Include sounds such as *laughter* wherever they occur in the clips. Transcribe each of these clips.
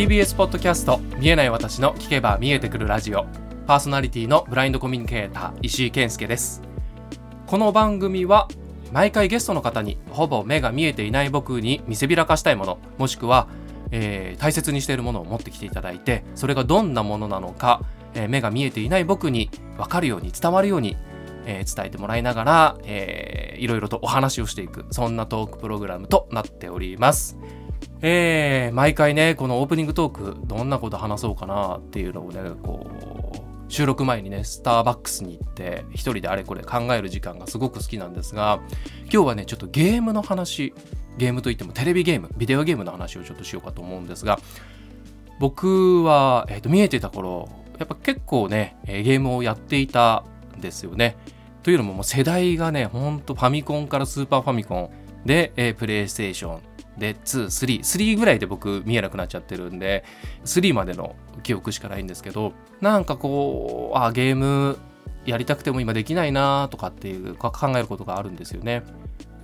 TBS ポッドキャスト見えない私の聞けば見えてくるラジオパーソナリティのブラインドコミュニケーター石井健介ですこの番組は毎回ゲストの方にほぼ目が見えていない僕に見せびらかしたいものもしくは、えー大切にしているものを持ってきていただいてそれがどんなものなのか、えー目が見えていない僕に分かるように伝わるように、えー伝えてもらいながら、えーいろいろとお話をしていくそんなトークプログラムとなっております。えー毎回ねこのオープニングトークどんなこと話そうかなっていうのをねこう収録前にねスターバックスに行って一人であれこれ考える時間がすごく好きなんですが今日はねちょっとゲームの話ゲームといってもテレビゲームビデオゲームの話をちょっとしようかと思うんですが僕は、えーと見えてた頃やっぱ結構ねゲームをやっていたんですよね。というのももう世代がねほんとファミコンからスーパーファミコンで、えープレイステーションで2、3、3ぐらいで僕見えなくなっちゃってるんで、3までの記憶しかないんですけど、なんかこう、あ、ゲームやりたくても今できないなとかっていうか考えることがあるんですよね。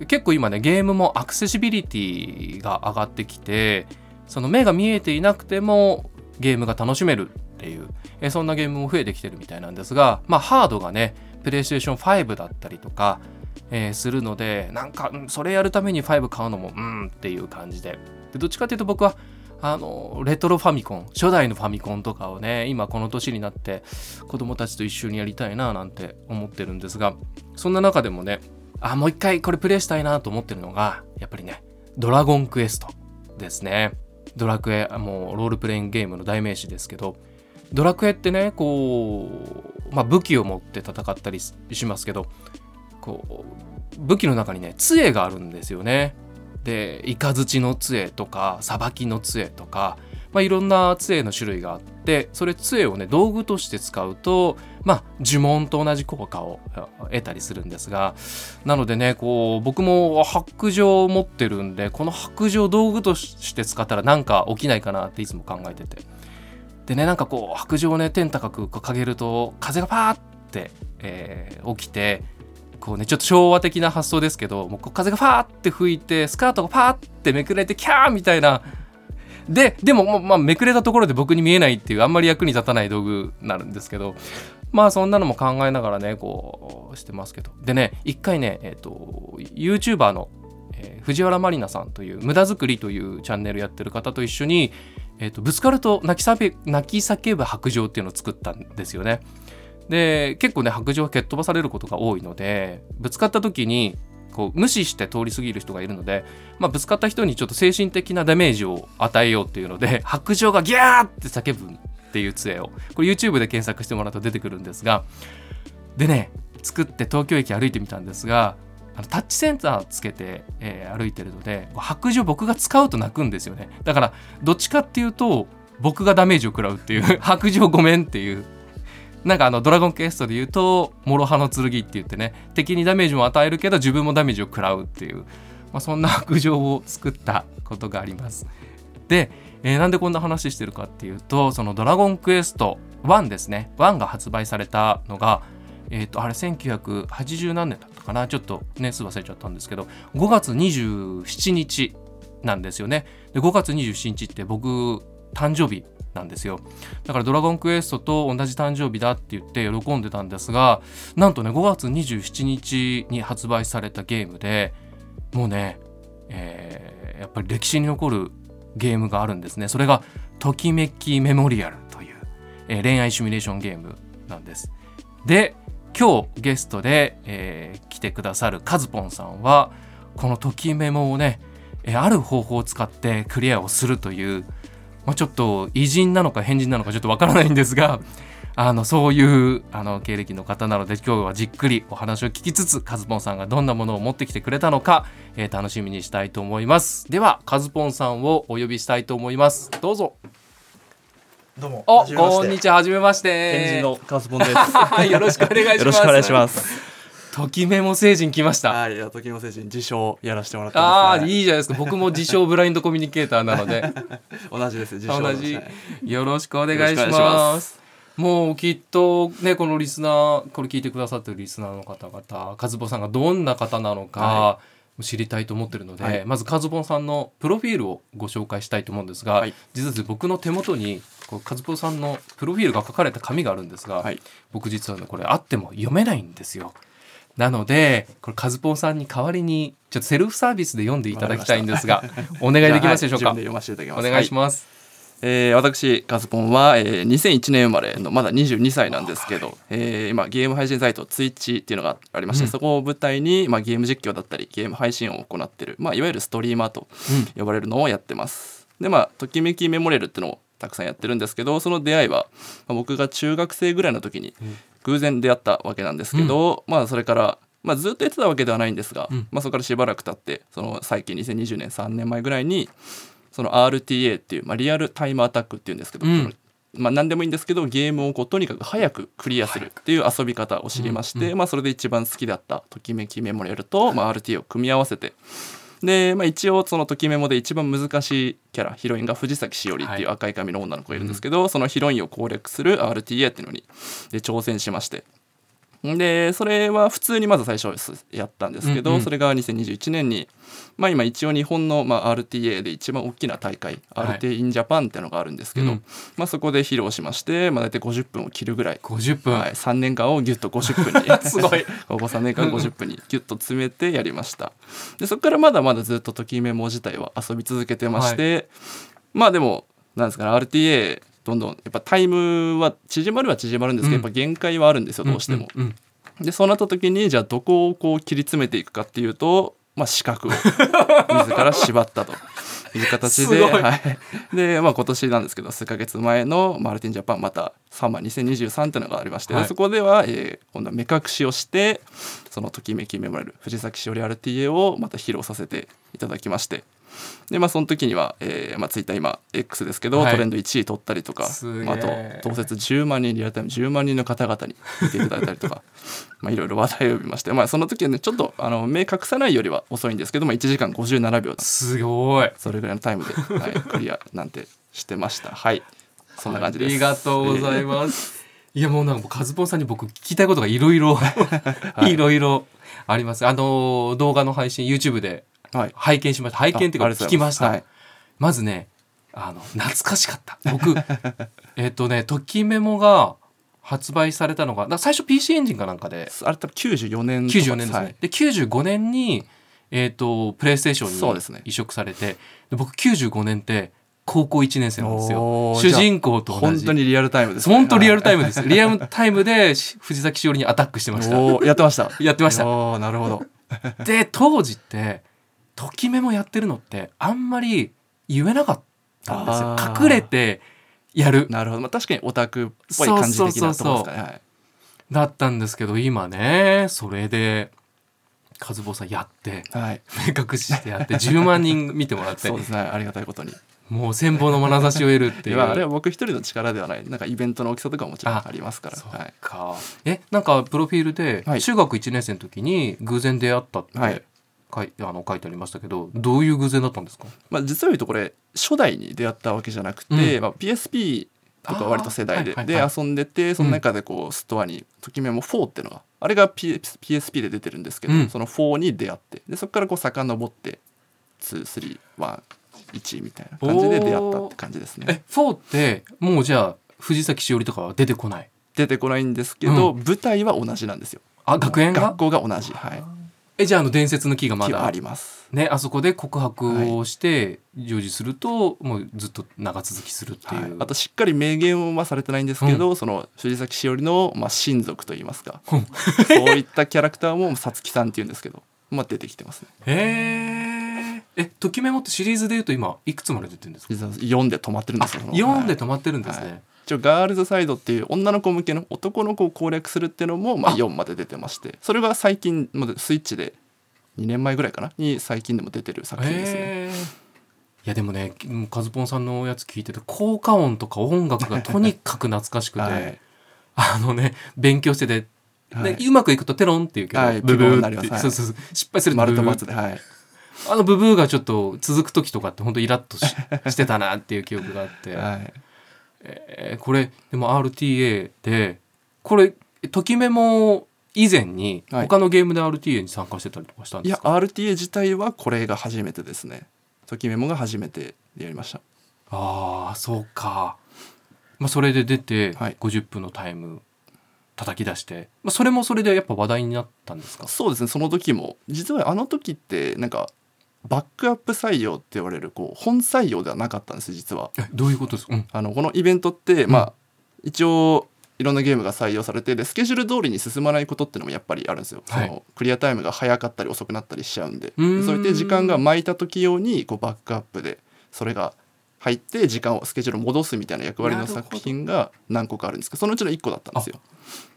結構今ね、ゲームもアクセシビリティが上がってきて、その目が見えていなくてもゲームが楽しめるっていう、えそんなゲームも増えてきてるみたいなんですが、まあハードがね、プレイステーション5だったりとか、えーするのでなんかそれやるために5買うのもうんっていう感じで。でどっちかっていうと僕はあのレトロファミコン初代のファミコンとかをね今この年になって子供たちと一緒にやりたいななんて思ってるんですがそんな中でもねあもう一回これプレイしたいなと思ってるのがやっぱりねドラゴンクエストですね。ドラクエもうロールプレイングゲームの代名詞ですけどドラクエってねこう、まあ、武器を持って戦ったりしますけどこう武器の中にね杖があるんですよね。で雷の杖とかさばきの杖とか、まあ、いろんな杖の種類があってそれ杖をね道具として使うとまあ呪文と同じ効果を得たりするんですがなのでねこう僕も白状を持ってるんでこの白状を道具として使ったらなんか起きないかなっていつも考えててでねなんかこう白状をね天高く掲げると風がパーって、えー起きてこうねちょっと昭和的な発想ですけどもう風がファーって吹いてスカートがパーってめくれてキャーみたいな。ででもまあめくれたところで僕に見えないっていうあんまり役に立たない道具になるんですけど。まあそんなのも考えながらねこうしてますけど。でね一回ねえっ、と YouTuber の、えー藤原まりなさんという無駄作りというチャンネルやってる方と一緒に、えー、とぶつかると泣き泣き叫ぶ白状っていうのを作ったんですよね。で結構ね白状は蹴っ飛ばされることが多いのでぶつかった時にこう無視して通り過ぎる人がいるので、まあ、ぶつかった人にちょっと精神的なダメージを与えようっていうので *laughs* 白状がギャーって叫ぶっていう杖をこれ YouTube で検索してもらうと出てくるんですがでね作って東京駅歩いてみたんですがあのタッチセンサーつけて、えー歩いてるので白状僕が使うと泣くんですよね。だからどっちかっていうと僕がダメージを食らうっていう *laughs* 白状ごめんっていうなんかあのドラゴンクエストで言うと諸刃の剣って言ってね敵にダメージも与えるけど自分もダメージを食らうっていう、まあ、そんな白状を作ったことがあります。で、えーなんでこんな話してるかっていうとそのドラゴンクエスト1ですね。1が発売されたのがえっ、とあれ1980何年だったかな？ちょっと年数忘れちゃったんですけど5月27日なんですよね。で5月27日って僕誕生日なんですよ。だから「ドラゴンクエスト」と同じ誕生日だって言って喜んでたんですがなんとね5月27日に発売されたゲームでもうね、えーやっぱり歴史に残るゲームがあるんですね。それが「ときめきメモリアル」という、えー恋愛シミュレーションゲームなんです。で今日ゲストで、えー来てくださるカズポンさんはこの「ときメモ」をね、ある方法を使ってクリアをするというまあ、ちょっと偉人なのか変人なのかちょっとわからないんですが *laughs* あのそういうあの経歴の方なので今日はじっくりお話を聞きつつカズポンさんがどんなものを持ってきてくれたのか、えー楽しみにしたいと思いますではカズポンさんをお呼びしたいと思いますどうぞどうも。おこんにちははじめまして天神のカズポンで *laughs* す。よろしくお願いしますよろしくお願いします。ときメモ星人来ました。はい、いや時の精神自称やらせてもらってあます、ね。あい。いじゃないですか。僕も自称ブラインドコミュニケーターなので。*laughs* 同じです。自称同じ。はい。よろしくお願いしまます。もうきっとねこのリスナーこれ聞いてくださってるリスナーの方々和保さんがどんな方なのか、は知りたいと思ってるので、はい。まずカズボンさんのプロフィールをご紹介したいと思うんですが、はい。実は僕の手元にこうカズボンさんのプロフィールが書かれた紙があるんですが、はい。僕実はねこれあっても読めないんですよ。なのでこれカズポンさんに代わりにちょっとセルフサービスで読んでいただきたいんですがお願いできますでしょうか、はいお願いします、えー私カズポンは、えー2001年生まれのまだ22歳なんですけど、えー今ゲーム配信サイト Twitch っていうのがありまして、うん。そこを舞台に、まあ、ゲーム実況だったりゲーム配信を行ってる、まあ、いわゆるストリーマーと呼ばれるのをやってます。でまあときめきメモレルっていうのをたくさんやってるんですけどその出会いは、まあ僕が中学生ぐらいの時にうん偶然出会ったわけなんですけど、まあそれから、まあ、ずっとやってたわけではないんですが、うん。まあ、そこからしばらく経ってその最近2020年3年前ぐらいにその RTA っていう、まあ、リアルタイムアタックっていうんですけど、うん。まあ、何でもいいんですけどゲームをこうとにかく早くクリアするっていう遊び方を知りまして、うん。うまあ、それで一番好きだった「ときめきメモリアルと」まあ、RTA を組み合わせてで、まあ、一応その「ときメモ」で一番難しいキャラヒロインが藤崎しおりっていう赤い髪の女の子がいるんですけど、そのヒロインを攻略する RTA っていうのにで挑戦しましてでそれは普通にまず最初やったんですけど、うんうん。それが2021年に、まあ、今一応日本の、まあ、RTA で一番大きな大会、はい。RTA in Japan っていうのがあるんですけど、うん。まあ、そこで披露しまして、まあ、大体50分を切るぐらい、50分、はい、3年間をギュッと50分に。*laughs* すごい。ここ3年間50分にギュッと詰めてやりました。でそこからまだまだずっとときメモ自体は遊び続けてまして、まあでもなんですかね RTA どんどんやっぱタイムは縮まるは縮まるんですけど、うん。やっぱ限界はあるんですよどうしても、でそうなった時にじゃあどこをこう切り詰めていくかっていうと、まあ、視覚を *laughs* 自ら縛ったという形ではい、で、まあ、今年なんですけど数ヶ月前のマルティンジャパンまたサンマ2023っていうのがありまして、はい。そこでは、えー今度は目隠しをしてそのときめきメモれる藤崎しおり RTA をまた披露させていただきましてでまあその時には、えーまあ、ツイッター今 X ですけど、はい。トレンド1位取ったりとか、まあ、あと同説10万人リアルタイム10万人の方々に見ていただいたりとか *laughs* まあいろいろ話題を呼びまして、まあ、その時はねちょっとあの目隠さないよりは遅いんですけど、まあ、1時間57秒だすごい。それぐらいのタイムで、はい、クリアなんてしてました。はい。そんな感じです。ありがとうございます。いやもうなんかカズポンさんに僕聞きたいことがいろいろ *laughs* い。ろいろあります。あの動画の配信 YouTube ではい拝見しました。拝見っていうかあありがとうござい聞きました。はいまずねあの懐かしかった。僕 *laughs* えっとねときメモが発売されたのが最初 PC エンジンかなんかであれ多分94年とか94年ですね。はいで95年にえっ、とプレイステーションそうですねに移植されて、で僕95年って高校1年生なんですよお。ー主人公と同じ。本当にリアルタイムですね本当リアルタイムムです。リアルタイムでし藤崎しおりにアタックしてました。おーやってました *laughs* やってました。おーなるほどで当時ってときめもやってるのってあんまり言えなかったんですよ。隠れてやる。なるほど、まあ、確かにオタクっぽい感じ的なところですか。ねはい。だったんですけど今ねそれで和坊さんやってはい、目隠ししてやって10万人見てもらって。そうですね。ありがたいことに。もう千本の眼差しを得るっていう。いやあれは僕一人の力ではない。なんかイベントの大きさとかももちろんあありますから。そはい。えなんかプロフィールではい。中学1年生の時に偶然出会ったってはい書い,、あの書いてありましたけどどういう偶然だったんですか？まあ、実を言うとこれ初代に出会ったわけじゃなくて、うん。まあ、PSP とか割と世代で,、で遊んでてその中でこうストアに「ときめも4」っていうのがあれが P PSP で出てるんですけど、うん。その4に出会ってでそこからこう遡って231みたいな感じで出会ったって感じですね。え4ってもうじゃあ藤崎しおりとかは出てこない？出てこないんですけど、舞台は同じなんですよ。あ学園が？学校が同じ、はい、えじゃああの伝説の木がまだあります。ねあそこで告白をして成就すると、もうずっと長続きするっていう、はい、あとしっかり明言はされてないんですけど、その藤崎しおりの、まあ、親族といいますか、うん。そういったキャラクターもさつきさんっていうんですけど、まあ、出てきてますね。へええときメモってシリーズでいうと今いくつまで出てるんですか？実は読んで止まってるんですよ。その読んではい止まってるんですね、はい一応ガールズサイドっていう女の子向けの男の子を攻略するっていうのも、まあ、あ。4まで出てましてそれが最近までスイッチで2年前ぐらいかな？に最近でも出てる作品ですね。いやでもねカズポンさんのやつ聞いてて効果音とか音楽が *laughs* とにかく懐かしくて、はい。あのね勉強してて、はい。でうまくいくとテロンっていうけど、はいブブーって、なります。はい。そうそうそう失敗するとブブー×で、はい、あのブブーがちょっと続く時とかって本当イラッとししてたなっていう記憶があって、はい、えーこれでも RTA でこれときメモ以前にはい。他のゲームで RTA に参加してたりとかしたんいやですか、RTA 自体はこれが初めてですね。ときメモが初めてでやりました。ああそうか、まあ、それで出てはい。50分のタイム叩き出して、まあ、それもそれでやっぱ話題になったんですか？そうですね。その時も実はあの時ってなんかバックアップ採用って言われるこう本採用ではなかったんです実は。えどういうことですか、うん。あのこのイベントって、うん。まあ一応いろんなゲームが採用されてでスケジュール通りに進まないことっていうのもやっぱりあるんですよ、はい。そのクリアタイムが早かったり遅くなったりしちゃうんで。そうやって時間が巻いた時用にこうバックアップでそれが入って時間をスケジュールを戻すみたいな役割の作品が何個かあるんですけどそのうちの1個だったんですよ。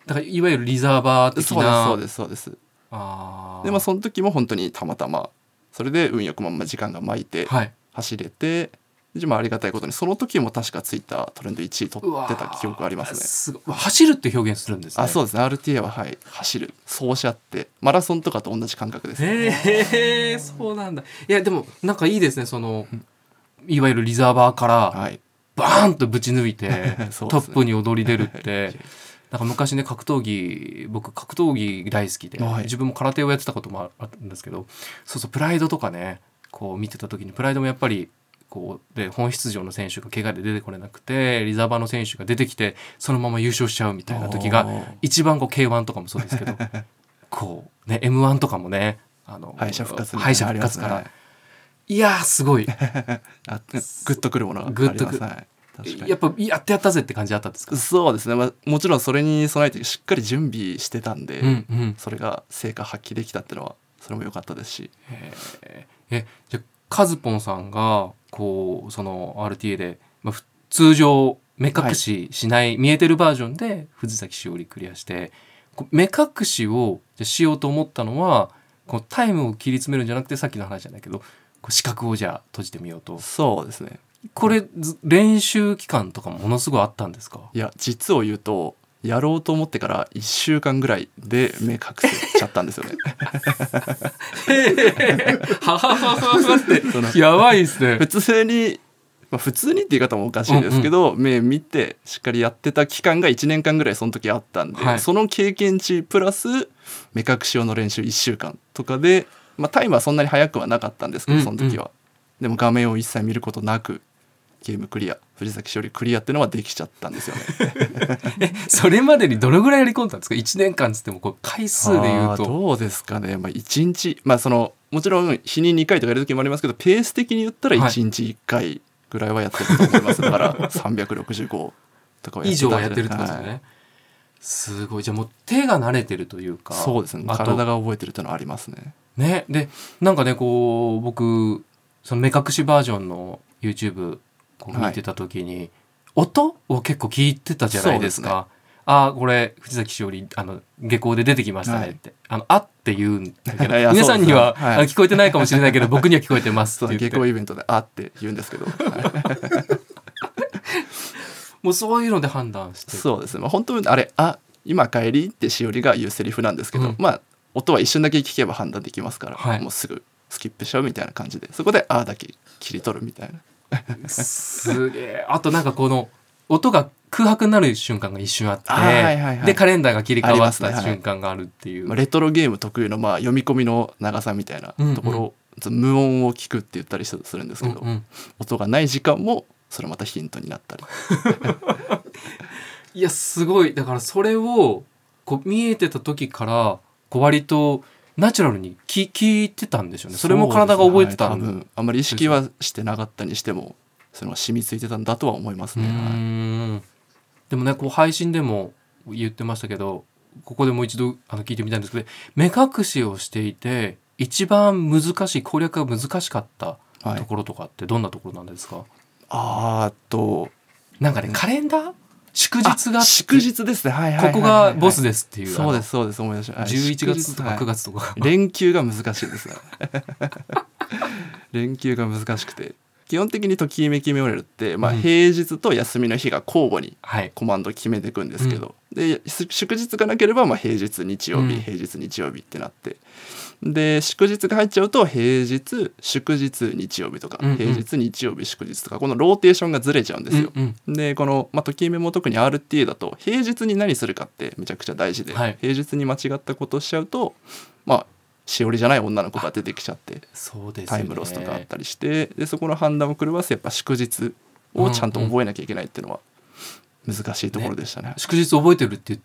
だからいわゆるリザーバー的そうですなそうですそうです。あーでまあその時も本当にたまたまそれで運よくまんま時間が巻いてはい。走れて、でまあありがたいことにその時も確かツイッタートレンド1位取ってた記憶ありますね。すごい。走るって表現するんですね。あそうですね。RTA ははい。走る。走者ってマラソンとかと同じ感覚です、ね。へえそうなんだ。いやでもなんかいいですね。そのいわゆるリザーバーからはい。バーンとぶち抜いて *laughs* ね。トップに躍り出るって *laughs* なんか昔ね格闘技僕格闘技大好きで、はい。自分も空手をやってたこともあるんですけどそうそうプライドとかねこう見てた時にプライドもやっぱりこうで本出場の選手が怪我で出てこれなくてリザーバーの選手が出てきてそのまま優勝しちゃうみたいな時が一番こう K1 とかもそうですけど *laughs* こうね M1 とかもねあの敗者復活敗者復活から、いやーすごい。*laughs* あグッとくるものがありグッとくるやっぱやってやったぜって感じだったんですか？そうですね、まあ、もちろんそれに備えてしっかり準備してたんで、うんうん。それが成果発揮できたっていうのはそれも良かったですし。えじゃあカズポンさんがこうその RTA で、まあ、ふ通常目隠ししない、見えてるバージョンで藤崎しおりクリアして目隠しをしようと思ったのはこうタイムを切り詰めるんじゃなくてさっきの話じゃないけど視覚をじゃあ閉じてみようと。そうですねこれず練習期間とかもものすごいあったんですか？いや実を言うとやろうと思ってから1週間ぐらいで目隠せちゃったんですよね。ははははって。*laughs* そのやばいですね。普通に、まあ、普通にって言い方もおかしいですけど、目見てしっかりやってた期間が1年間ぐらいその時あったんで、はい。その経験値プラス目隠し用の練習1週間とかで、まあ、タイムはそんなに速くはなかったんですけどうん。その時は、でも画面を一切見ることなくゲームクリア藤崎しおりクリアっていうのはできちゃったんですよね。*laughs* それまでにどれぐらいやり込んだんですか？1年間つってもこう回数で言うと。どうですかね、まあ、1日まあそのもちろん日に2回とかやる時もありますけどペース的に言ったらはい。1日1回ぐらいはやってると思います、だから365とかは以上はやんってるってことですよね、はいすごい。じゃあもう手が慣れてるというかそうですね。体が覚えてるっていうのはありますね。ね。でなんかねこう僕その目隠しバージョンの YouTube こう見てた時に、音を結構聞いてたじゃないですか。ああこれ藤崎しおりあの下校で出てきましたねって、あのあって言うんだけど *laughs* 皆さんには、はい。聞こえてないかもしれないけど僕には聞こえてますって下校イベントで「あ」って言うんですけど、は *laughs* いもうそういうので判断して。そうですね、まあ、本当にあれ「あ今帰り」ってしおりが言うセリフなんですけど、うん。まあ音は一瞬だけ聞けば判断できますから、はい。もうすぐスキップしちゃうみたいな感じでそこで「あ」だけ切り取るみたいなすげえ。あとなんかこの音が空白になる瞬間が一瞬あって、はいはいはい。でカレンダーが切り替わった瞬間があるっていう、まあ、レトロゲーム特有のまあ読み込みの長さみたいなところを、無音を聞くって言ったりするんですけど、うんうん。音がない時間もそれまたヒントになったり。*laughs* いやすごい。だからそれをこう見えてた時からこう割とナチュラルに聞聞いてたんでしょうね。それも体が覚えてたねはい多分あんまり意識はしてなかったにしてもその染みついてたんだとは思いますね、はいん。でもねこう配信でも言ってましたけどここでもう一度あの聞いてみたいんですけど目隠しをしていて一番難しい攻略が難しかったはい。ところとかってどんなところなんですか、あーっとなんかねカレンダー祝日が祝日ですね。はいはいはいはいここがボスですっていうそうですそうです思い出しました11月とか9はい。月とか、連休が難しいですね。*laughs* 連休が難しくて基本的にときめきメモリアルって、まあ、うん。平日と休みの日が交互にはい。コマンド決めていくんですけど、です祝日がなければまあ平日日曜日、うん。平日日曜日ってなって。で祝日が入っちゃうと平日祝日日曜日とか、うんうん。平日日曜日祝日とかこのローテーションがずれちゃうんですよ。うんうん。でこの、まあ、ときめも特に RTA だと平日に何するかってめちゃくちゃ大事で、はい。平日に間違ったことをしちゃうとまあしおりじゃない女の子が出てきちゃってそうですよね。タイムロスとかあったりしてでそこの判断を狂わせやっぱ祝日をちゃんと覚えなきゃいけないっていうのは難しいところでしたね。祝日覚えてるって言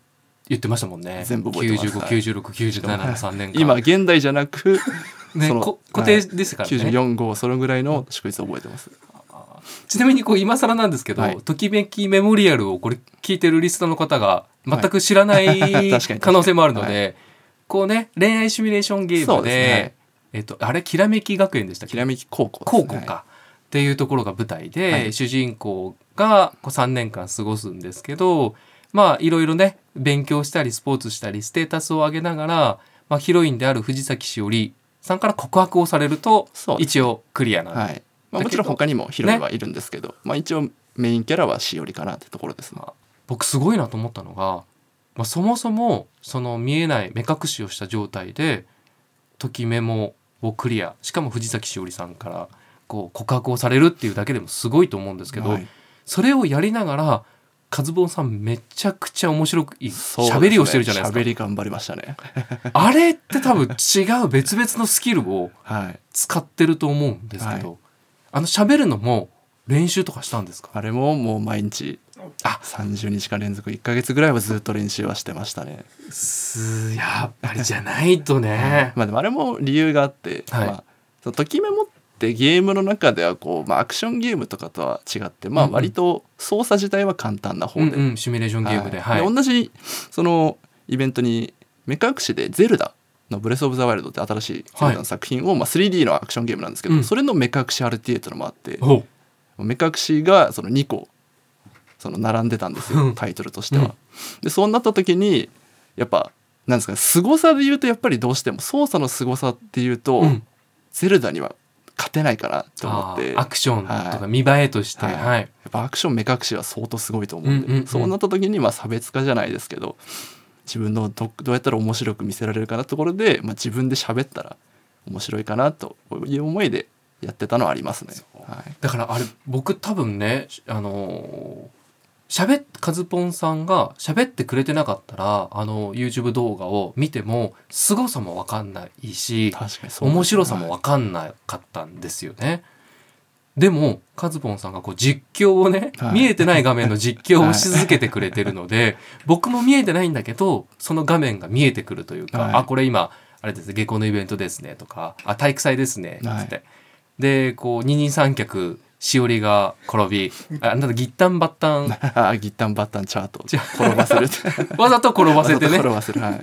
言ってましたもんね。全部覚えてますはい959697の3年間。今現代じゃなくねこ固定ですからね、945そのぐらいの祝日を覚えてます。ちなみにこう今更なんですけど、はい。ときめきメモリアルをこれ聞いてるリスナーの方が全く知らない、可能性もあるので、はこうね恋愛シミュレーションゲームで。ね。えっとあれきらめき学園でしたっけ？きらめき高校ですね。高校か、っていうところが舞台で、はい。主人公がこう3年間過ごすんですけどまあいろいろね勉強したりスポーツしたりステータスを上げながら、まあ、ヒロインである藤崎しおりさんから告白をされると一応クリアなんではい。まあ、もちろん他にもヒロインはいるんですけど、まあ、一応メインキャラはしおりかなってところですね。僕すごいなと思ったのが、まあ、そもそもその見えない目隠しをした状態でときメモをクリア。しかも藤崎しおりさんからこう告白をされるっていうだけでもすごいと思うんですけど、はい。それをやりながらカズボンさんめちゃくちゃ面白くいいそうですね。喋りをしてるじゃないですか。喋り頑張りましたね。*laughs* あれって多分違う別々のスキルをはい。使ってると思うんですけど、はあの喋るのも練習とかしたんですか？あれももう毎日あ30日間連続1ヶ月ぐらいはずっと練習はしてましたね。すやっぱりじゃないとね。*laughs* まあでもあれも理由があって、はい。まあ、そのときメモってゲームの中ではこう、まあ、アクションゲームとかとは違って、まあ、割と操作自体は簡単な方で,、うんうん、シミュレーションゲームで、はい。で同じそのイベントに目隠しで「ゼルダ」の「ブレス・オブ・ザ・ワイルド」って新しいゼルダの作品を、まあ、3D のアクションゲームなんですけど、うん。それの目隠し RTA っていうのもあってお目隠しがその2個その並んでたんですうん。よタイトルとしては。うん。でそうなった時にやっぱなんですかね凄さで言うとやっぱりどうしても操作の凄さっていうと、うん。ゼルダには勝てないかなと思って。アクションとかはい。見栄えとして、ははい。いやっぱアクション目隠しは相当すごいと思うんで、うんうんうん。そうなった時にまあ差別化じゃないですけど自分のどどうやったら面白く見せられるかなところで、まあ、自分で喋ったら面白いかなという思いでやってたのはありますね。はいだからあれ僕多分ねあのー喋っカズポンさんが喋ってくれてなかったらあの YouTube 動画を見ても凄さも分かんないし確かにそう面白さもはい分かんなかったんですよね。でもカズポンさんがこう実況をね、はい。見えてない画面の実況をし続けてくれてるので、僕も見えてないんだけどその画面が見えてくるというか、はい。あこれ今あれですね下校のイベントですねとかあ体育祭ですねつって、はでこう二人三脚しおりが転びあなんだギッタンバッタン。あ *laughs* ギッタンバッタンチャート。じゃ転ばせる。*laughs* わざと転ばせてね。転ばせる。はい。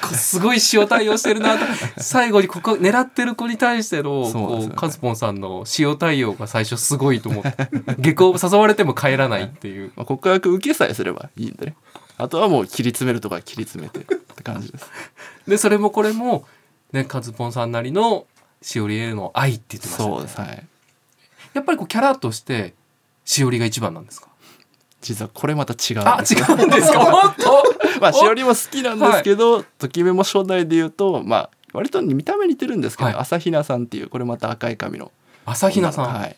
こすごい塩対応してるなと。最後にここ狙ってる子に対してのこそうね。うカズポンさんの塩対応が最初すごいと思って。下校誘われても帰らないっていう。まあ、告白受けさえすればいいんでね。あとはもう切り詰めるとか切り詰めてって感じです。でそれもこれもねカズポンさんなりのしおりへの愛って言ってましたよね。そうですはいやっぱりこうキャラとしてしおりが一番なんですか？実はこれまた違うんあですよ。違うんですか？*laughs* 本当？まあしおりも好きなんですけど、ときめも初代で言うとまあ割と見た目似てるんですけど、はい。朝比奈さんっていうこれまた赤い髪の。朝比奈さん、はい、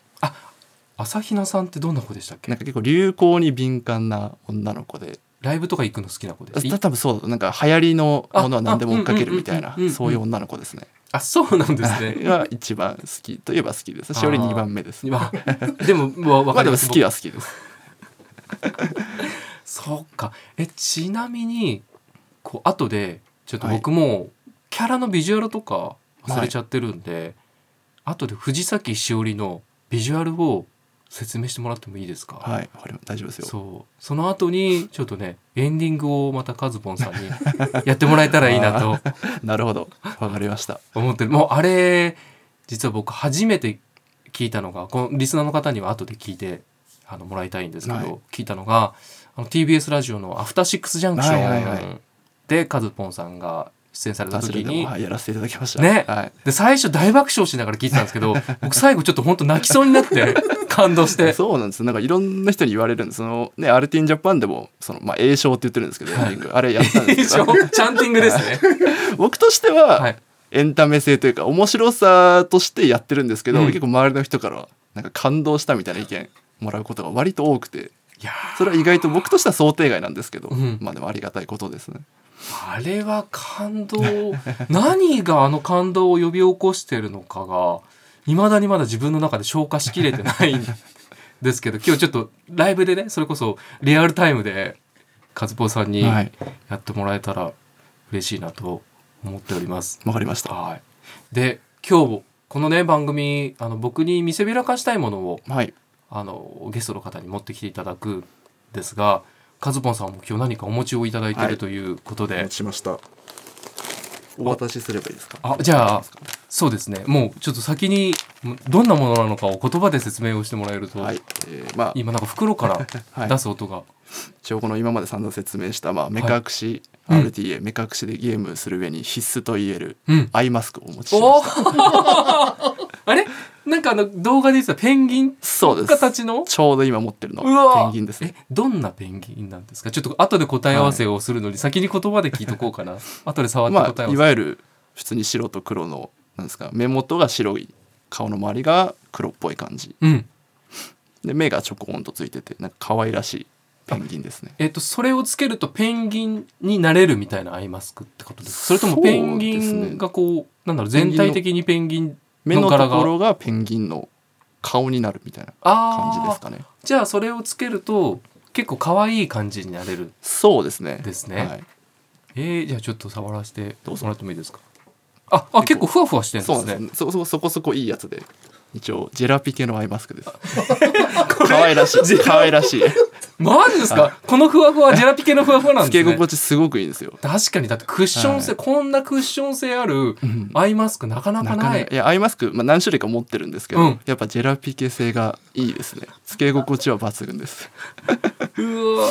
朝比奈さんってどんな子でしたっけ？なんか結構流行に敏感な女の子で。ライブとか行くの好きな子でた多分そうなんか流行りのものは何でも追っかけるみたいなそういう女の子ですねあそうなんですね。が一番好きといえば好きです。しおり2番目です。まあでもわわまかります。*laughs* あでも好きは好きです。*laughs* そうか。えちなみにこう後でちょっと僕もキャラのビジュアルとか忘れちゃってるんで、後で藤崎しおりのビジュアルを説明してもらってもいいですか、はい大丈夫ですよ。そう。その後にちょっとねエンディングをまたカズポンさんに *laughs* やってもらえたらいいなと *laughs* なるほど。わかりました。思ってる。もうあれ実は僕初めて聞いたのがこのリスナーの方には後で聞いてあのもらいたいんですけど、はい。聞いたのがあの TBS ラジオの「アフターシックスジャンクション」でカズポンさんが出演された時にはいやらせていただきました。ね。はい。で最初大爆笑しながら聞いてたんですけど僕最後ちょっと本当泣きそうになって *laughs* 感動して。そうなんですなんかいろんな人に言われるんです。そのねアルティンジャパンでもそのまあ A 賞って言ってるんですけど、エンディング。あれやったんですけどチャンティングですね。*laughs* 僕としては、はい。エンタメ性というか面白さとしてやってるんですけど、うん。結構周りの人からはなんか感動したみたいな意見もらうことが割と多くて。いやそれは意外と僕としては想定外なんですけど、うん。まあでもありがたいことですね。あれは感動 *laughs* 何があの感動を呼び起こしてるのかがいまだにまだ自分の中で消化しきれてないんですけど *laughs* 今日ちょっとライブでねそれこそリアルタイムでカズポさんにはいやってもらえたら嬉しいなと思っております。わかりました。はい、で今日このね番組あの僕に見せびらかしたいものをはい。あのゲストの方に持ってきていただくんですがカズポンさんも今日何かお持ちをいただいていはい。るということで、しました。お。渡しすればいいですか？あじゃあそうですね。もうちょっと先にどんなものなのかを言葉で説明をしてもらえると、はい。えーまあ。今なんか袋から *laughs* はい。出す音が、一応この今まで散々説明したまあ目隠し、うん。RTA 目隠しでゲームする上に必須と言えるうん。アイマスクをお持ちしおました。*laughs* あれ？なんかあの動画で言ってたペンギンそうです。形の？ちょうど今持ってるの。うわ。ペンギンですどんなペンギンなんですか？ちょっと後で答え合わせをするのに先に言葉で聞いとこうかな。*laughs* 後で触ってまあ答え合わせ、いわゆる普通に白と黒のなんですか？目元が白い顔の周りが黒っぽい感じ。うん。で目がちょこんとついててなんか可愛らしいペンギンですね。えっとそれをつけるとペンギンになれるみたいなアイマスクってことですか？それともペンギンがこうなんだろう全体的にペンギン目のところがペンギンの顔になるみたいなあ感じですあかね。じゃあそれをつけると結構可愛い感じになれる。そうですね。ですね。はい、えー、じゃあちょっと触らせてどもらってもいいですか？ああ結構ふわふわしてるんですね。そそそこそこいいやつで一応ジェラピケのアイマスクです。*laughs* こ可愛らしい。可愛らしい。マジですか？このふわふわジェラピケのふわふわなんですね。心地すごくいいんですよ。確かにだってクッション性、はいこんなクッション性あるうんアイマスクなかなかない。なかなかい。やアイマスク、まあ、何種類か持ってるんですけど、うん。やっぱジェラピケ性がいいですね。つけ心地は抜群です。うわ。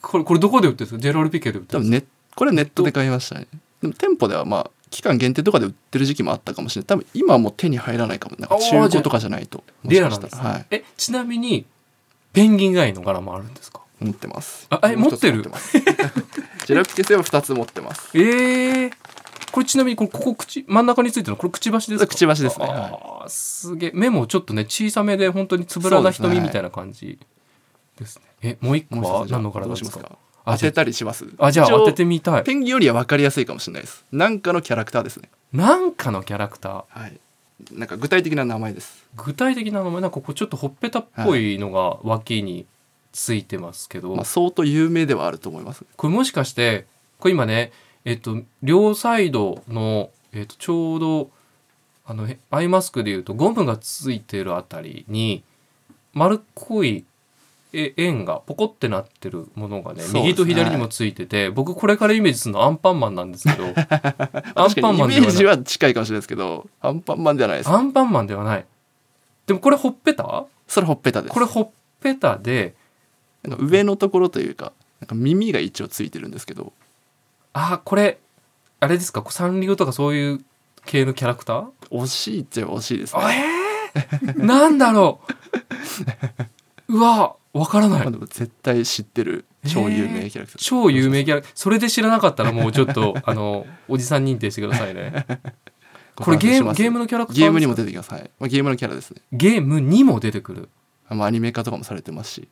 これこれどこで売ってるんですか？ジェラルピケで売ってるんです多分ネこれはネットで買いましたね。でも店舗ではまあ期間限定とかで売ってる時期もあったかもしれない。多分今はもう手に入らないかも。なんか中古とかじゃないと。レアなんですね、はい。えちなみにペンギン以外の柄もあるんですか？持ってます。あえ持ってる？*laughs* ジェラピケ製は2つ持ってます。えー、これちなみにこれここ口真ん中についてるのこれくちばしですか？くちばしですね。あーすげえ。目もちょっとね小さめで本当につぶらな瞳みたいな感じですね。えもう一個はもう一つじゃあ何の柄などうんしますか？当てたりします？あじゃあ当ててみたい。ペンギンよりは分かりやすいかもしれないです。なんかのキャラクターですね。なんかのキャラクター？はい。なんか具体的な名前です。具体的な名前？なんかここちょっとほっぺたっぽいのが脇についてますけど、まあ相当有名ではあると思います。これもしかしてこれ今ねえっと両サイドの、えっと、ちょうどあのへアイマスクでいうとゴムがついてるあたりに丸っこいえ円がポコってなってるものがね右と左にもついてて僕これからイメージするのアンパンマンなんですけど *laughs* アンパンマンではない。メージは近いかもしれないですけどアンパンマンではない。ですアンパンマンではないでもこれほっぺた？それほっぺたです。これほっぺたで上のところというかなんか耳が一応ついてるんですけど。あこれあれですか？サンリオとかそういう系のキャラクター？惜しいっちゃ惜しいですあねえー、なんだろう。*laughs* うわわからない。まあでも絶対知ってる超有名キャラクター、超有名キャラそれで知らなかったらもうちょっと *laughs* あのおじさん認定してくださいね。*laughs* これゲームゲームのキャラクターゲームにも出てきます。はい、まあ、ゲームのキャラですね。ゲームにも出てくる。まあアニメ化とかもされてますし。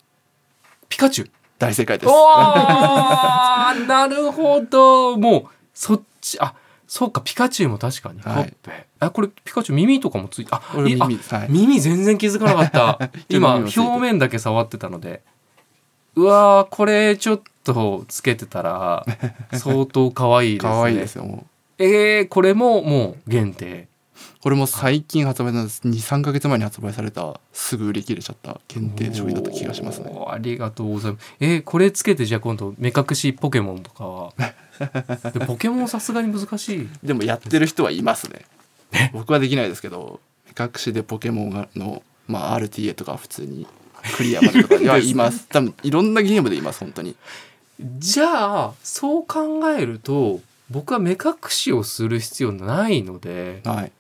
ピカチュウ。大正解です。おー! *laughs* なるほど。もうそっちあそうかピカチュウも確かに。ほはい。っぺ、あこれピカチュウ耳とかもついてあ耳はい。耳全然気づかなかった。*laughs* 今表面だけ触ってたので。うわーこれちょっとつけてたら *laughs* 相当可愛いですね。可愛いですよもう。えー、これももう限定。これも最近発売なんです。23か月前に発売されたすぐ売り切れちゃった限定商品だった気がしますね。ありがとうございます。えー、これつけてじゃあ今度目隠しポケモンとかは？*laughs* でポケモンさすがに難しい。でもやってる人はいますね。僕はできないですけど目隠しでポケモンがの、まあ、RTA とか普通にクリアまでとかではいます。*laughs* 多分いろんなゲームでいます本当に。じゃあそう考えると僕は目隠しをする必要ないのではい。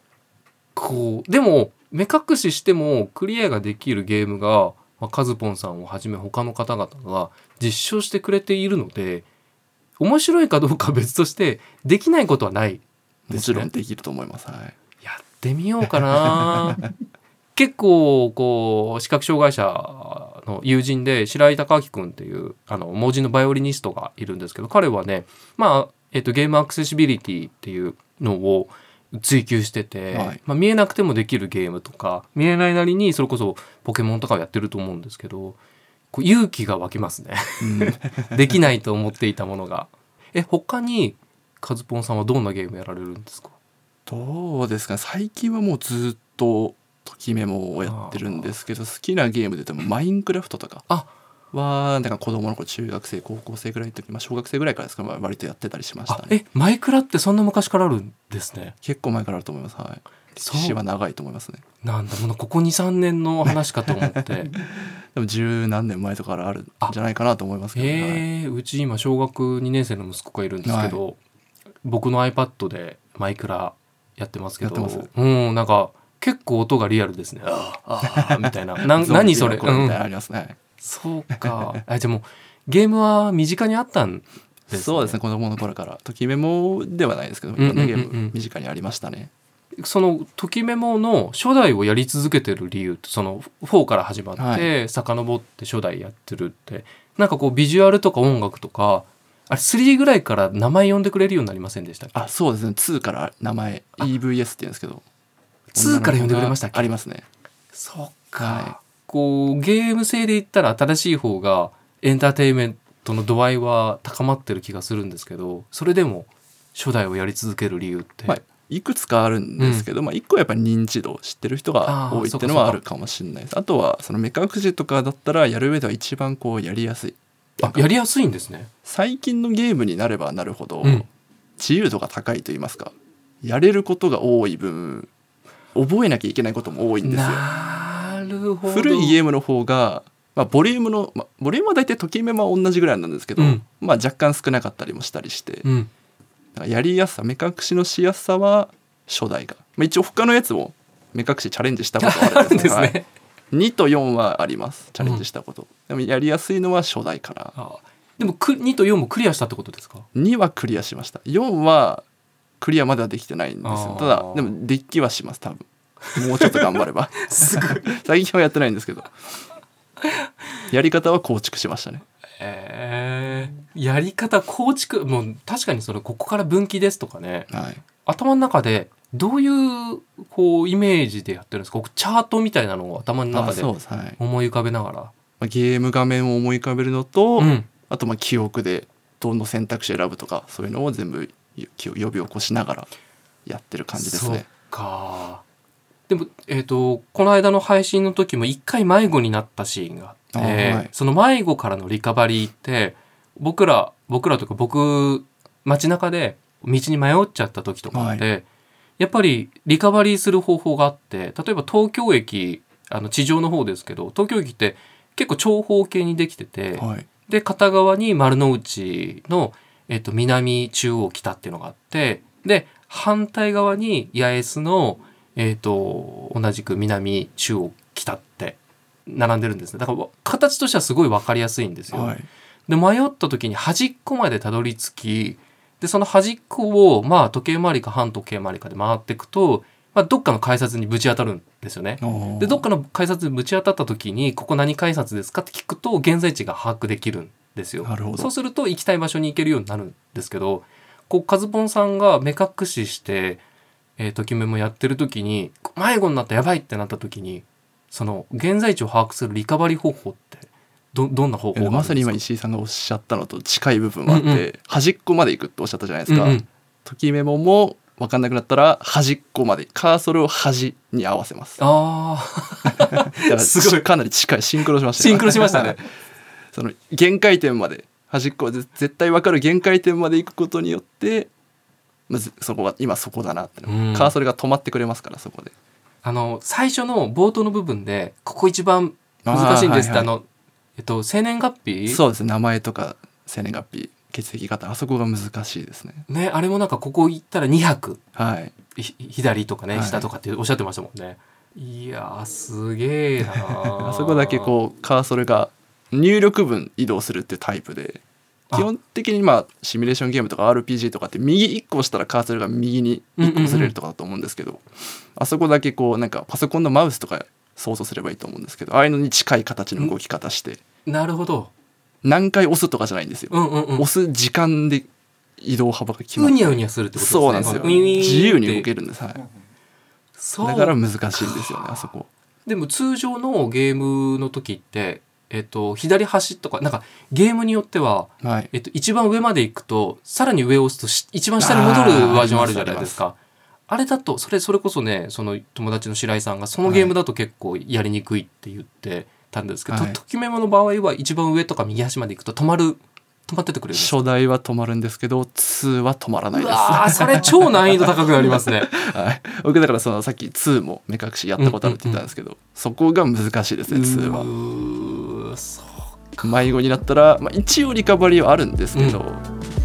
こうでも目隠ししてもクリアができるゲームが、まあ、カズポンさんをはじめ他の方々が実証してくれているので面白いかどうかは別としてできないことはない。もちろんできると思います。はい。やってみようかな。*laughs* 結構こう視覚障害者の友人で白井孝明君っていうあの文字のバイオリニストがいるんですけど彼はねまあ、えっとゲームアクセシビリティっていうのを追求してて、はい。まあ、見えなくてもできるゲームとか見えないなりにそれこそポケモンとかをやってると思うんですけどこう勇気が湧きますね。うん。できないと思っていたものが。え他にカズポンさんはどんなゲームやられるんですか？どうですか？ね最近はもうずっとときメモをやってるんですけど好きなゲームで言ってもマインクラフトとかあ。はなんか子供の頃中学生高校生ぐらいの時、まあ、小学生ぐらいからですか、まあ、割とやってたりしましたあねえマイクラってそんな昔からあるんですね。結構前からあると思います。はい歴史は長いと思いますね。なんだもうここ23年の話かと思って。*laughs* でも十何年前とかからあるんじゃないかなと思いますけど、ね。はいえー、うち今小学2年生の息子がいるんですけど、僕の iPad でマイクラやってますけどうんなんか結構音がリアルですね。あー。あーみたいな。な何それ、の頃みたいなのうん。ありますね、そうか。あじゃあもうゲームは身近にあったんです、ね、そうですね。子供の頃から。ときメモではないですけどうんいろんなゲーうんうんうんム身近にありましたね、そのときメモの初代をやり続けてる理由ってその4から始まって、は遡って初代やってるってなんかこうビジュアルとか音楽とかあれ3ぐらいから名前呼んでくれるようになりませんでしたあそうですね。2から名前あ。EVS って言うんですけど。2から呼んでくれましたっけ？ありますね。そっか、はこうゲーム性で言ったら新しい方がエンターテインメントの度合いは高まってる気がするんですけどそれでも初代をやり続ける理由って、まあいくつかあるんですけど、まあ、一個はやっぱり認知度を知ってる人が多いっていうのはあるかもしれないです。あとはその目隠しとかだったらやる上では一番こうやりやすい。あやりやすいんですね。最近のゲームになればなるほどうん。自由度が高いと言いますかやれることが多い分覚えなきゃいけないことも多いんですよ。なるほど。古いゲームの方が、まあ、ボリュームの、まあ、ボリュームは大体ときめも同じぐらいなんですけど、うん。まあ、若干少なかったりもしたりして、うんやりやすさ目隠しのしやすさは初代が、まあ、一応他のやつも目隠しチャレンジしたことはあるん *laughs* ですね、はい、2と4はあります。チャレンジしたこと、でもやりやすいのは初代かなあでもく2と4もクリアしたってことですか？2はクリアしました。4はクリアまではできてないんですよ。ただでもデッキはします多分。もうちょっと頑張れば。*laughs* すごい。*laughs* 最近はやってないんですけど。やり方は構築しましたねえー、やり方構築もう確かにそれここから分岐ですとかね。はい。頭の中でどういうこうイメージでやってるんですか？僕チャートみたいなのを頭のあ中で思い浮かべながら。まあ、ゲーム画面を思い浮かべるのと、うん。あとまあ記憶でどの選択肢選ぶとかそういうのを全部呼び起こしながらやってる感じですね。かでもえっ、とこの間の配信の時も一回迷子になったシーンがあってあーはい。その迷子からのリカバリーって僕ら僕らとか僕街中で道に迷っちゃった時とかって、やっぱりリカバリーする方法があって例えば東京駅あの地上の方ですけど東京駅って結構長方形にできてて、はい、で片側に丸の内の、えっと南中央北っていうのがあってで反対側に八重洲の、えっと同じく南中央北って並んでるんですねだから形としてはすごい分かりやすいんですよ。はい、で迷った時に端っこまでたどり着きでその端っこをまあ時計回りか反時計回りかで回っていくと、まあ、どっかの改札にぶち当たるんですよね。でどっかの改札にぶち当たった時に「ここ何改札ですか?」って聞くと現在地が把握できるんですよ。そうすると行きたい場所に行けるようになるんですけどこうカズポンさんが目隠しして、えー、ときめもやってる時に迷子になったやばいってなった時にその現在地を把握するリカバリー方法ってどどんな方法まさに今石井さんがおっしゃったのと近い部分はあって、うんうん。端っこまで行くっておっしゃったじゃないですか。うんうん。ときメモも分かんなくなったら端っこまで。カーソルを端に合わせます。*laughs* だあからすごい。かなり近いシンクロしまあしたシンクロしましたね。*laughs* その限界点まで端っこぜ絶対分かる限界点まで行くことによってまずそこが今そこだなって、うん。カーソルが止まってくれますからそこであの最初の冒頭の部分でここ一番難しいんですってあ,、はいはい。の、えっと、生年月日？そうですね名前とか生年月日血液型あそこが難しいですね。ねあれもなんかここ行ったら200はい。ひ左とかねはい。下とかっておっしゃってましたもんね、い、やーすげえな *laughs* あそこだけこうカーソルが入力分移動するってタイプで。あ基本的にまあシミュレーションゲームとか RPG とかって右1個押したらカーソルが右に1個ずれるとかだと思うんですけど、あそこだけこうなんかパソコンのマウスとか操作すればいいと思うんですけどああいうのに近い形の動き方して。なるほど。何回押すとかじゃないんですよ、うんうんうん。押す時間で移動幅が決まうるにゃうにゃするってことですね。そうなんですよ。自由に動けるんです、はい、だから難しいんですよねあそこ。でも通常のゲームの時ってえっと左端とかなんかゲームによってははい。えっと、一番上まで行くとさらに上を押すとし一番下に戻るバージョンあるじゃないですか。あれだとそれそれこそねその友達の白井さんがそのゲームだと結構やりにくいって言ってたんですけど、はい。ときメモの場合は一番上とか右端まで行くと止まる止まっててくれる初代は止まるんですけど2は止まらないうです。わーそれ超難易度高くなりますね。*laughs* はい、僕だからそのさっき2も目隠しやったことあるって言ったんですけど、そこが難しいですね2は。うーそう迷子になったら、まあ、一応リカバリーはあるんですけど、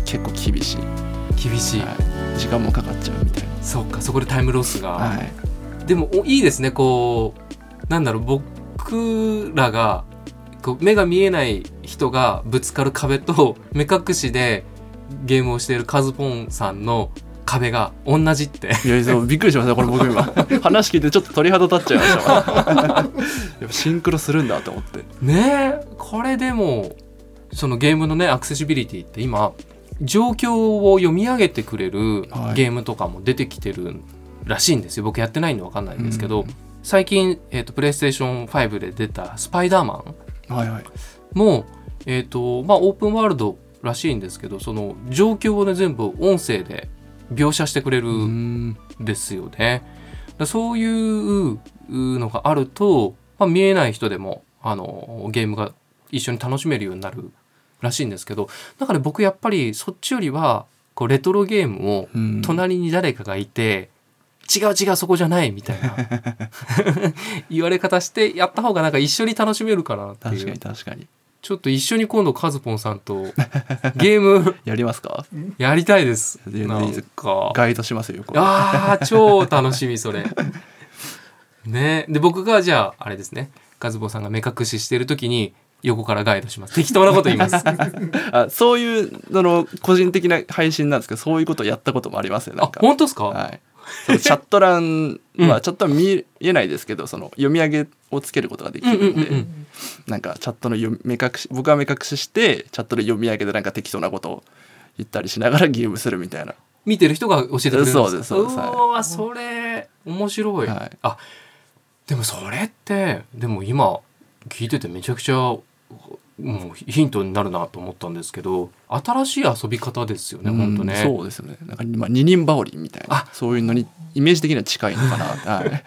結構厳しい、厳しい、はい、時間もかかっちゃうみたいそうかそこでタイムロスが、な、はい、でもおいいですねこうなんだろう僕らがこう目が見えない人がぶつかる壁と目隠しでゲームをしているカズポンさんの壁が同じって。いやそうびっくりしましたこれ僕今。話聞いてちょっと鳥肌立っちゃいましたわやっぱシンクロするんだと思って。ねえこれでもそのゲームのねアクセシビリティって今状況を読み上げてくれるはい。ゲームとかも出てきてるらしいんですよ。僕やってないんで分かんないんですけど、うん。最近、えー、とプレイステーション5で出た「スパイダーマン」はいはい。も、えーとまあ、オープンワールドらしいんですけどその状況をね全部音声で描写してくれるうん。んですよね。だそういうのがあると、まあ、見えない人でもあのゲームが一緒に楽しめるようになるらしいんですけどだから僕やっぱりそっちよりはこうレトロゲームをうん。隣に誰かがいて、違う違うそこじゃないみたいな。*laughs* 言われ方してやった方がなんか一緒に楽しめるかなってい確かうに確かに。ちょっと一緒に今度カズポンさんと *laughs* ゲーム。やりますか？やりたいです。なんか。ガイドしますよあー超楽しみそれ。*laughs* ね。で僕がじゃああれですね。カズポンさんが目隠ししてる時に横からガイドします。適当なこと言います。あそういうあの個人的な配信なんですけどそういうことやったこともありますよなあんか。本当ですか、はい、そのチャット欄はうん。チャット欄見えないですけどその読み上げをつけることができるんで、なんかチャットの読み目隠し僕は目隠ししてチャットで読み上げでなんか適当なことを言ったりしながらゲームするみたいな。見てる人が教えてくれるんですか？そうですそうですはいうわそれ面白い、はい。あでもそれってでも今聞いててめちゃくちゃもうヒントになるなと思ったんですけど新しい遊び方ですよね本当ね。うんそうですよね。なんか、まあ、二人羽織みたいなあそういうのにイメージ的には近いのかな、はい、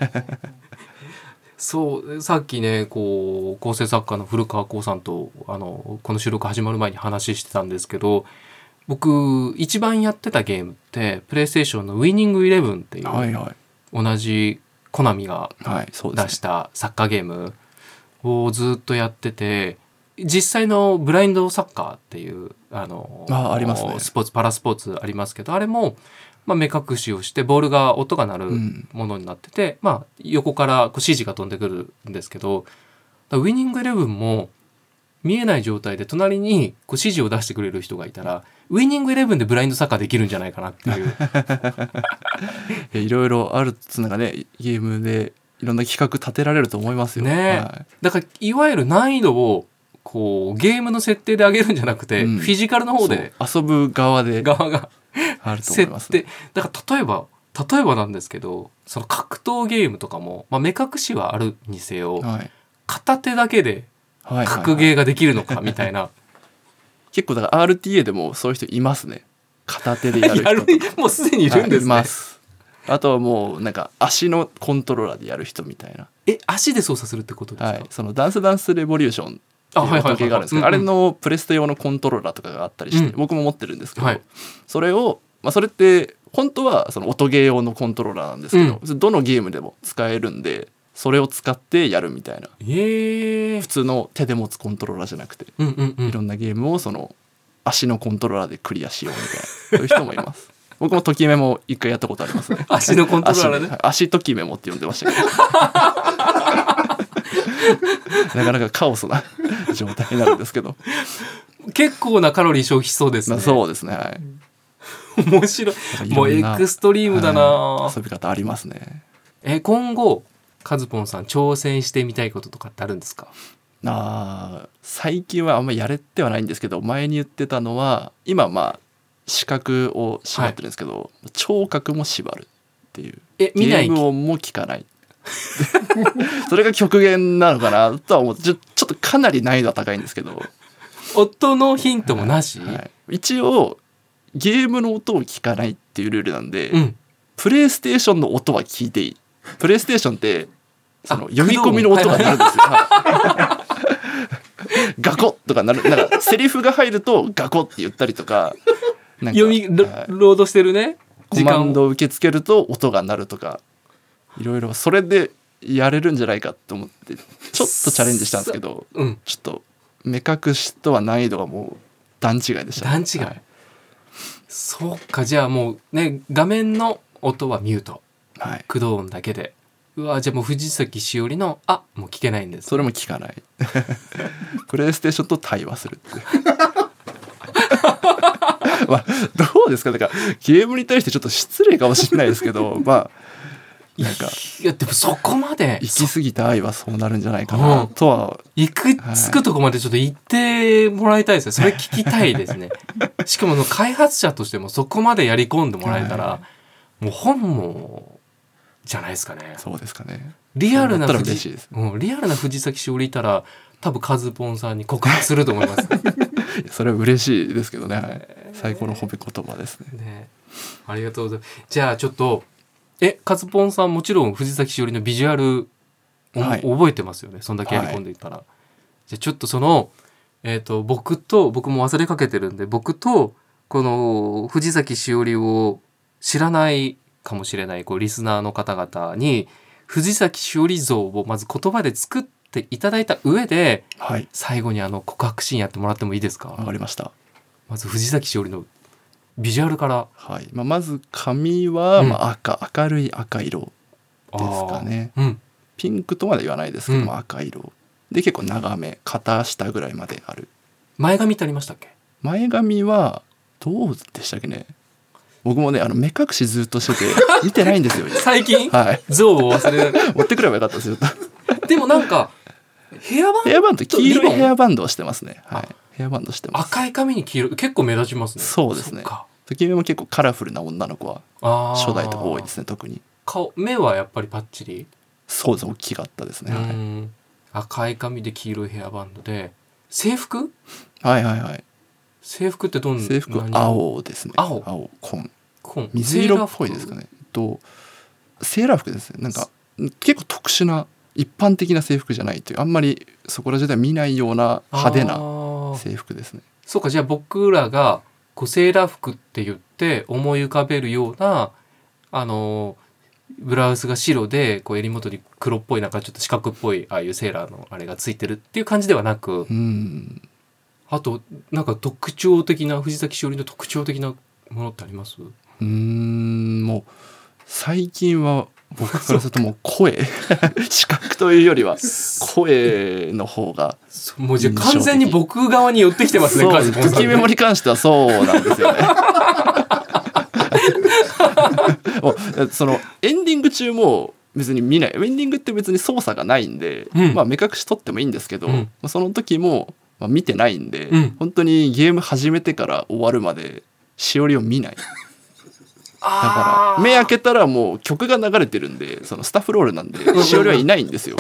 そうさっきねこう構成作家の古川光さんとあのこの収録始まる前に話してたんですけど僕一番やってたゲームってプレイステーションの「ウィニングイレブン」っていう、はいはい。同じコナミが出したサッカーゲームをずっとやってて実際のブラインドサッカーっていうあのあありますね。スポーツパラスポーツありますけどあれも、まあ、目隠しをしてボールが音が鳴るうん。ものになってて、まあ、横からこう指示が飛んでくるんですけどウィニングイレブンも見えない状態で隣にこう指示を出してくれる人がいたらウィニングイレブンでブラインドサッカーできるんじゃないかなっていう。*laughs* いろいろあるっつうのがねゲームでいろんな企画立てられると思いますよ。ねはい。だからいわゆる難易度をこうゲームの設定で上げるんじゃなくて、うん。フィジカルの方で。そう。遊ぶ側で。側が。*laughs* あると思い設ます、ね。定、だから例えば例えばなんですけどその格闘ゲームとかも、まあ、目隠しはあるにせよはい。片手だけで格ゲーができるのかみたいな、*laughs* 結構だから RTA でもそういう人いますね。片手でやる人 *laughs* やるもうすでにいるんですね、はいいます。あとはもうなんか足のコントローラーでやる人みたいな、え足で操作するってことですか、はい、そのダンスダンスレボリューションがあるんですけどあれのプレステ用のコントローラーとかがあったりして、うん。僕も持ってるんですけど、はい。それを、まあ、それって本当はその音ゲー用のコントローラーなんですけど、どのゲームでも使えるんでそれを使ってやるみたいな。ええ普通の手で持つコントローラーじゃなくてうんうんうん。いろんなゲームをその足のコントローラーでクリアしようみたいな *laughs* そういう人もいます。僕もときメモ一回やったことありますね。*laughs* 足のコントローラーで足,、足ときメモって呼んでましたけど *laughs* なかなかカオスな状態になるんですけど、結構なカロリー消費しそうですね。まあ、そうですね。はい。面白い。もうエクストリームだな、はい遊び方ありますね。え今後カズポンさん挑戦してみたいこととかってあるんですか？あー最近はあんまやれてはないんですけど前に言ってたのは今まあ視覚を縛ってるんですけど、聴覚も縛るっていう。ゲえ見ないーム音も聞かない *laughs* それが極限なのかなとは思ってちょちょっとかなり難易度は高いんですけど、音のヒントもなし、はい、一応ゲームの音を聞かないっていうルールなんで、うん。プレイステーションの音は聞いていい。プレイステーションってそのあ読み込みの音が鳴るんですよ。はい。ガコッとかなる。なんかセリフが入るとガコって言ったりとか読みロードしてるね。コマンドを受け付けると音が鳴るとかいろいろそれでやれるんじゃないかと思ってちょっとチャレンジしたんですけどうん。ちょっと目隠しとは難易度がもう段違いでした、段違い。はい。そうかじゃあもうね画面の音はミュート。はい。駆動音だけで。うわじゃあもう藤崎しおりのあもう聞けないんです。それも聞かない。*laughs* プレイステーションと対話するっていう。*laughs* まあどうですか？だからゲームに対してちょっと失礼かもしれないですけどまあなんか。いやでもそこまで。行き過ぎた愛はそうなるんじゃないかな。とは。行くつくとこまでちょっと行ってもらいたいですね。それ聞きたいですね。*laughs* しかも開発者としてもそこまでやり込んでもらえたら、はもう本望じゃないですかね。そうですかね。リアルな藤嬉しいです。うん、リアルな藤崎しおりいたら多分カズポンさんに告白すると思います。*laughs* それは嬉しいですけどね、はい、最高の褒め言葉ですね。ね。ありがとうございます。じゃあちょっとえカズポンさんもちろん藤崎しおりのビジュアル、おはい。覚えてますよね？そんだけやり込んでいたら、じゃあちょっとそのえっ、と僕と僕も忘れかけてるんで僕とこの藤崎しおりを知らないかもしれないこうリスナーの方々に藤崎しおり像をまず言葉で作っていただいた上ではい。最後にあの告白シーンやってもらってもいいですか？わかりました。まず藤崎しおりのビジュアルから。はい、まあ、まず髪は、うん。まあ、赤。明るい赤色ですかね。うん。ピンクとまで言わないですけど、うん。まあ赤色。で結構長め。肩下ぐらいまである。前髪ってありましたっけ？前髪はどうでしたっけね。僕もねあの目隠しずっとしてて *laughs* 見てないんですよ。最近？はい。像を忘れ *laughs* 持ってくればよかったですよ。でもなんかヘアバンヘアバンド黄色いヘアバンドをしてますね。はいヘアバンドしてます。赤い髪に黄色結構目立ちますね。そうですね。ときめも結構カラフルな女の子は初代とか多いですね特に。顔目はやっぱりパッチリ、そうです大きかったですね、はい。うん。赤い髪で黄色いヘアバンドで制服？はいはいはい。制服ってどんな？制服青ですね。青。青紺。紺。水色っぽいですかね。とセーラー服ですね。なんか結構特殊な一般的な制服じゃないというあんまりそこら中では見ないような派手あなー制服ですね。そうかじゃあ僕らがこうセーラー服って言って思い浮かべるようなあのブラウスが白でこう襟元に黒っぽいなんかちょっと四角っぽいああいうセーラーのあれがついてるっていう感じではなくうん。あとなんか特徴的な藤崎しおりの特徴的なものってあります？うーんもう最近は僕からするともう声視覚というよりは声の方がそもうじゃ完全に僕側に寄ってきてますねそうカズポンさん。ときメモに関してはそうなんですよね。*laughs* もうそのエンディング中も別に見ない。エンディングって別に操作がないんで、うん。まあ目隠し取ってもいいんですけど、うん。まあその時も、まあ、見てないんで、うん。本当にゲーム始めてから終わるまでしおりを見ない。だから目開けたらもう曲が流れてるんでそのスタッフロールなんでしおりはいないんですよ。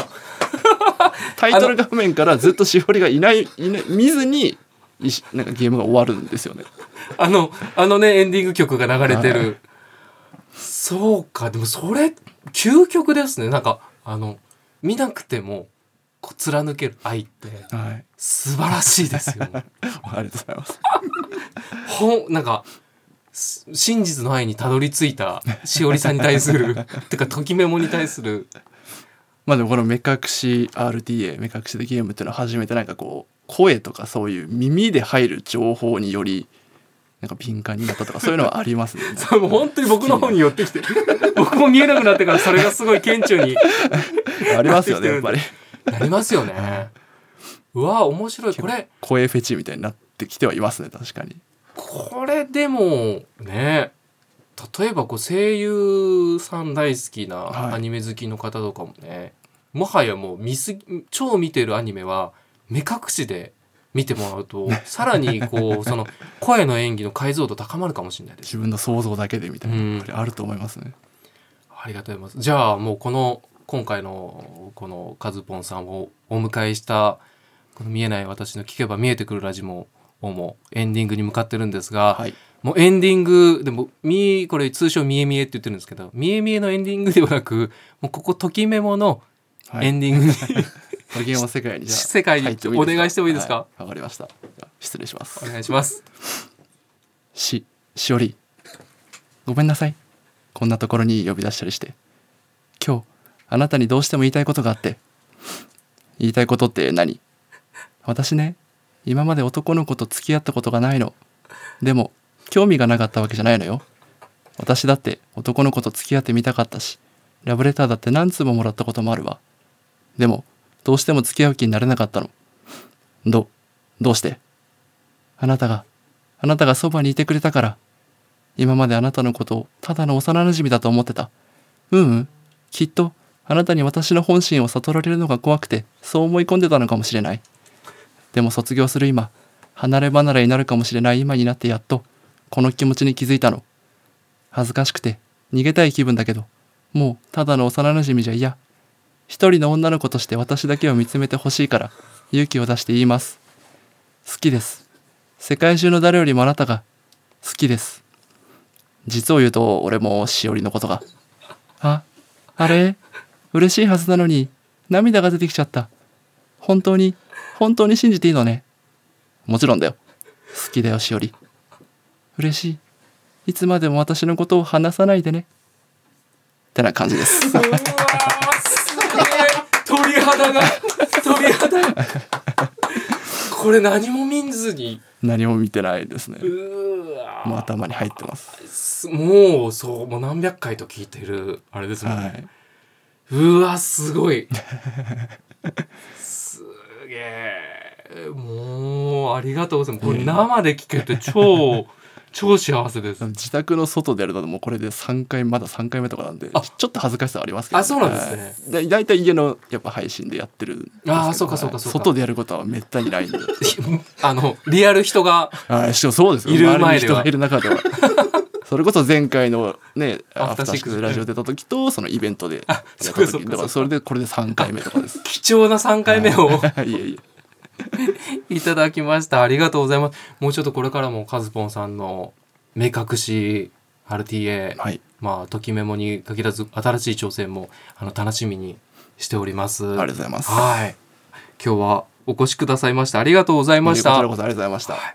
*laughs* タイトル画面からずっとしおりがいないいない見ずになんかゲームが終わるんですよね。あのあのねエンディング曲が流れてる、はい。そうかでもそれ究極ですね。なんかあの見なくてもこう貫ける愛ってはい。素晴らしいですよ *laughs* ありがとうございます。*laughs* ほんなんかす真実の愛にたどり着いたしおりさんに対する *laughs* てかときメモに対する。まあでもこの目隠し RTA 目隠しでゲームっていうのは初めてなんかこう声とかそういう耳で入る情報によりなんか敏感になったとかそういうのはありますね。*laughs* そう本当に僕の方に寄ってきて *laughs* 僕も見えなくなってからそれがすごい顕著にありますよねやっぱり。なりますよね。うわ面白い。これ声フェチみたいになってきてはいますね確かにこれでもね例えばこう声優さん大好きなはい。アニメ好きの方とかもね、もはやもう見すぎ超見てるアニメは目隠しで見てもらうとさらにこうその *laughs* 声の演技の解像度高まるかもしれないです。自分の想像だけでみたいなあると思いますね。ありがとうございます。じゃあもうこの今回のこのカズポンさんをお迎えしたこの見えない私の聞けば見えてくるラジモをもうエンディングに向かってるんですが、はい。もうエンディングでもみこれ通称みえみえって言ってるんですけどみえみえのエンディングではなくもうここときメモのはい。エンディングに、ゲームの世界に世界にお願いしてもいいですか？はい。わ、かりました。失礼します。お願いします。ししおり。ごめんなさい。こんなところに呼び出したりして。今日あなたにどうしても言いたいことがあって。言いたいことって何？私ね今まで男の子と付き合ったことがないの。でも興味がなかったわけじゃないのよ。私だって男の子と付き合ってみたかったしラブレターだって何通ももらったこともあるわ。でもどうしても付き合う気になれなかったの。どどうして？あなたがあなたがそばにいてくれたから今まであなたのことをただの幼馴染だと思ってた。ううん。きっとあなたに私の本心を悟られるのが怖くてそう思い込んでたのかもしれない。でも卒業する今離れ離れになるかもしれない今になってやっとこの気持ちに気づいたの。恥ずかしくて逃げたい気分だけどもうただの幼馴染じゃ嫌。一人の女の子として私だけを見つめてほしいから勇気を出して言います。好きです。世界中の誰よりもあなたが好きです。実を言うと俺もしおりのことが。ああれ？嬉しいはずなのに涙が出てきちゃった。本当に本当に信じていいのね？もちろんだよ。好きだよしおり嬉しい。いつまでも私のことを話さないでね。ってな感じです。うわーすげえ鳥肌が鳥肌。がこれ何も見ずに。何も見てないですね。うわー。もう頭に入ってます。すもうそうもう何百回と聞いてるあれですもんね、はい。うわすごい。*laughs* すげえもうありがとうございます。これ生で聞けて超超幸せです。自宅の外でやるのもこれで3回まだ3回目とかなんであ。ちょっと恥ずかしさはありますけど、あそうなんですね。はい。で大体家のやっぱ配信でやってるあーそうかそうかはいそうか。外でやることはめったにないんで。*laughs* あのリアル人がはいそうです。よいる前では。人がいる中ではそれこそ前回のねアアフターシックススラジオ出た時とそのイベントでやった時かだからそれでこれで3回目とかです。貴重な3回目を。い。*laughs* えいえ。いただきました。ありがとうございます。もうちょっとこれからもカズポンさんの目隠し RTA、はい。まあときメモに限らず新しい挑戦もあの楽しみにしております。ありがとうございます。はい。今日はお越しくださいました。ありがとうございました。こちらこそありがとうございました。あなたの